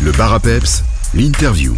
Le bar à peps, l'interview.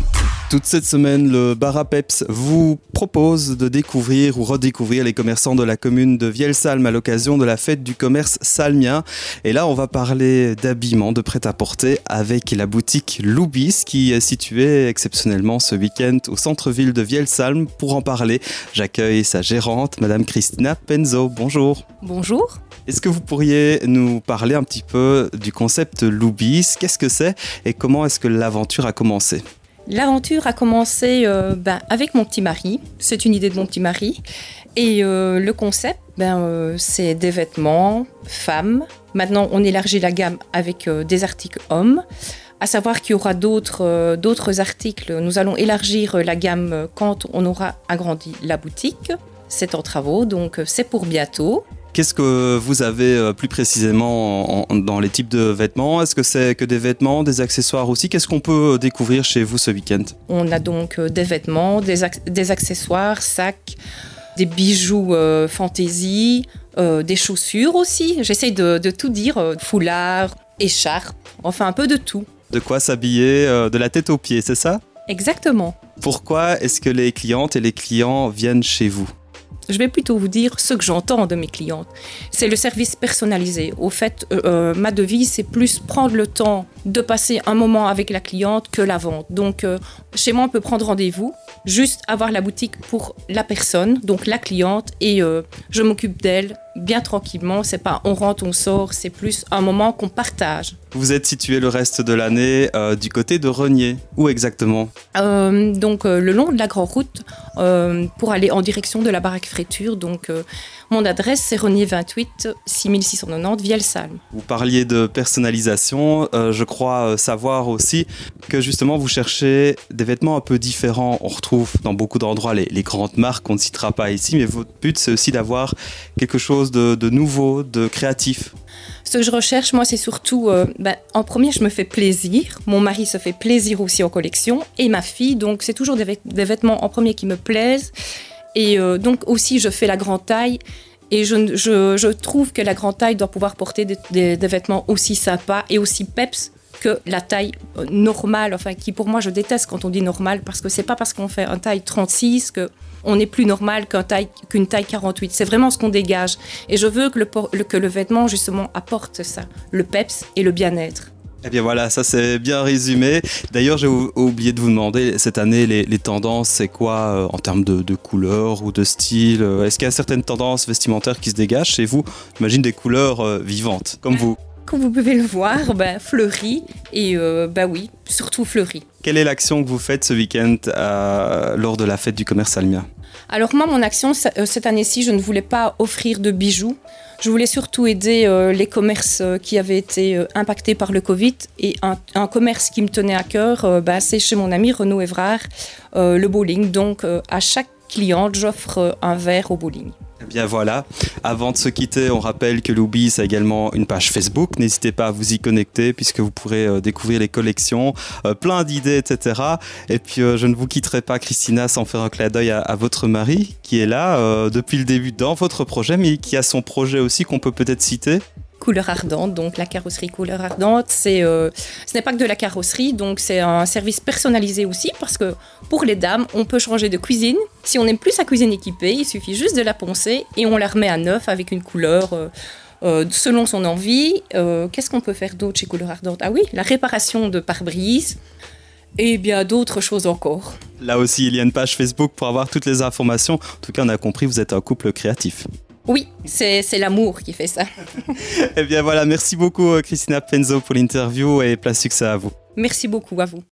Toute cette semaine, le Bar à Peps vous propose de découvrir ou redécouvrir les commerçants de la commune de Vielsalm à l'occasion de la fête du commerce salmien. Et là, on va parler d'habillement, de prêt-à-porter avec la boutique Loubis qui est située exceptionnellement ce week-end au centre-ville de Vielsalm. Pour en parler, j'accueille sa gérante, Madame Christina Penzo. Bonjour. Bonjour. Est-ce que vous pourriez nous parler un petit peu du concept Loubis? Qu'est-ce que c'est et comment est-ce que l'aventure a commencé? L'aventure a commencé euh, ben, avec mon petit mari. C'est une idée de mon petit mari. Et euh, le concept, ben, euh, c'est des vêtements femmes. Maintenant, on élargit la gamme avec des articles hommes. À savoir qu'il y aura d'autres d'autres articles. Nous allons élargir la gamme quand on aura agrandi la boutique. C'est en travaux, donc c'est pour bientôt. Qu'est-ce que vous avez euh, plus précisément dans les types de vêtements? Est-ce que c'est que des vêtements, des accessoires aussi? Qu'est-ce qu'on peut euh, découvrir chez vous ce week-end? On a donc euh, des vêtements, des, accessoires, sacs, des bijoux fantaisie, des chaussures aussi. J'essaye de, de, tout dire, foulard, écharpe, enfin un peu de tout. De quoi s'habiller de la tête aux pieds, c'est ça? Exactement. Pourquoi est-ce que les clientes et les clients viennent chez vous? Je vais plutôt vous dire ce que j'entends de mes clientes. C'est le service personnalisé. Au fait, euh, euh, ma devise, c'est plus prendre le temps de passer un moment avec la cliente que la vente. Donc, euh, chez moi, on peut prendre rendez-vous, juste avoir la boutique pour la personne, donc la cliente, et je m'occupe d'elle bien tranquillement. C'est pas on rentre, on sort, c'est plus un moment qu'on partage. Vous êtes situé le reste de l'année du côté de Renier. Où exactement? Donc, le long de la Grande Route, pour aller en direction de la baraque donc, euh, mon adresse, c'est Renier 28 6690 Vielsalm. Vous parliez de personnalisation. Euh, je crois euh, savoir aussi que justement, vous cherchez des vêtements un peu différents. On retrouve dans beaucoup d'endroits les, grandes marques, on ne citera pas ici, mais votre but, c'est aussi d'avoir quelque chose de, nouveau, de créatif. Ce que je recherche, moi, c'est surtout, ben, en premier, je me fais plaisir. Mon mari se fait plaisir aussi en collection et ma fille. Donc, c'est toujours des, vêtements en premier qui me plaisent et euh, donc aussi, je fais la grande taille. Et je, trouve que la grande taille doit pouvoir porter des, vêtements aussi sympas et aussi peps que la taille euh, normale, enfin qui pour moi je déteste quand on dit normal parce que c'est pas parce qu'on fait un taille 36 que on est plus normal qu'une taille, qu'une taille 48. C'est vraiment ce qu'on dégage. Et je veux que le, que le vêtement justement apporte ça, le peps et le bien-être. Eh bien voilà, ça c'est bien résumé. D'ailleurs, j'ai oublié de vous demander, cette année, les, tendances, c'est quoi euh, en termes de, couleurs ou de style euh, Est-ce qu'il y a certaines tendances vestimentaires qui se dégagent chez vous? J'imagine des couleurs euh, vivantes, comme vous. Comme vous pouvez le voir, bah, fleuri et bah oui, surtout fleuri. Quelle est l'action que vous faites ce week-end lors de la fête du commerce almien alors moi, mon action cette année-ci, je ne voulais pas offrir de bijoux. Je voulais surtout aider euh, les commerces euh, qui avaient été euh, impactés par le Covid. Et un, commerce qui me tenait à cœur, bah, c'est chez mon ami Renaud Evrard, le bowling. Donc à chaque cliente, j'offre un verre au bowling. Eh bien voilà, avant de se quitter, on rappelle que Loubis a également une page Facebook. N'hésitez pas à vous y connecter puisque vous pourrez euh, découvrir les collections, euh, plein d'idées, etc. Et puis euh, je ne vous quitterai pas, Christina, sans faire un clin d'œil à, votre mari qui est là depuis le début dans votre projet, mais qui a son projet aussi qu'on peut peut-être citer couleur ardente, donc la carrosserie couleur ardente. C'est, euh, ce n'est pas que de la carrosserie, donc c'est un service personnalisé aussi parce que pour les dames, on peut changer de cuisine. Si on n'aime plus sa cuisine équipée, il suffit juste de la poncer et on la remet à neuf avec une couleur. Euh, euh, selon son envie, qu'est-ce qu'on peut faire d'autre chez Couleur Ardente? Ah oui, la réparation de pare-brise et bien d'autres choses encore. Là aussi, il y a une page Facebook pour avoir toutes les informations. En tout cas, on a compris, vous êtes un couple créatif. Oui, c'est l'amour qui fait ça. eh bien voilà, merci beaucoup euh, Christina Penzo pour l'interview et plein succès à vous. Merci beaucoup à vous.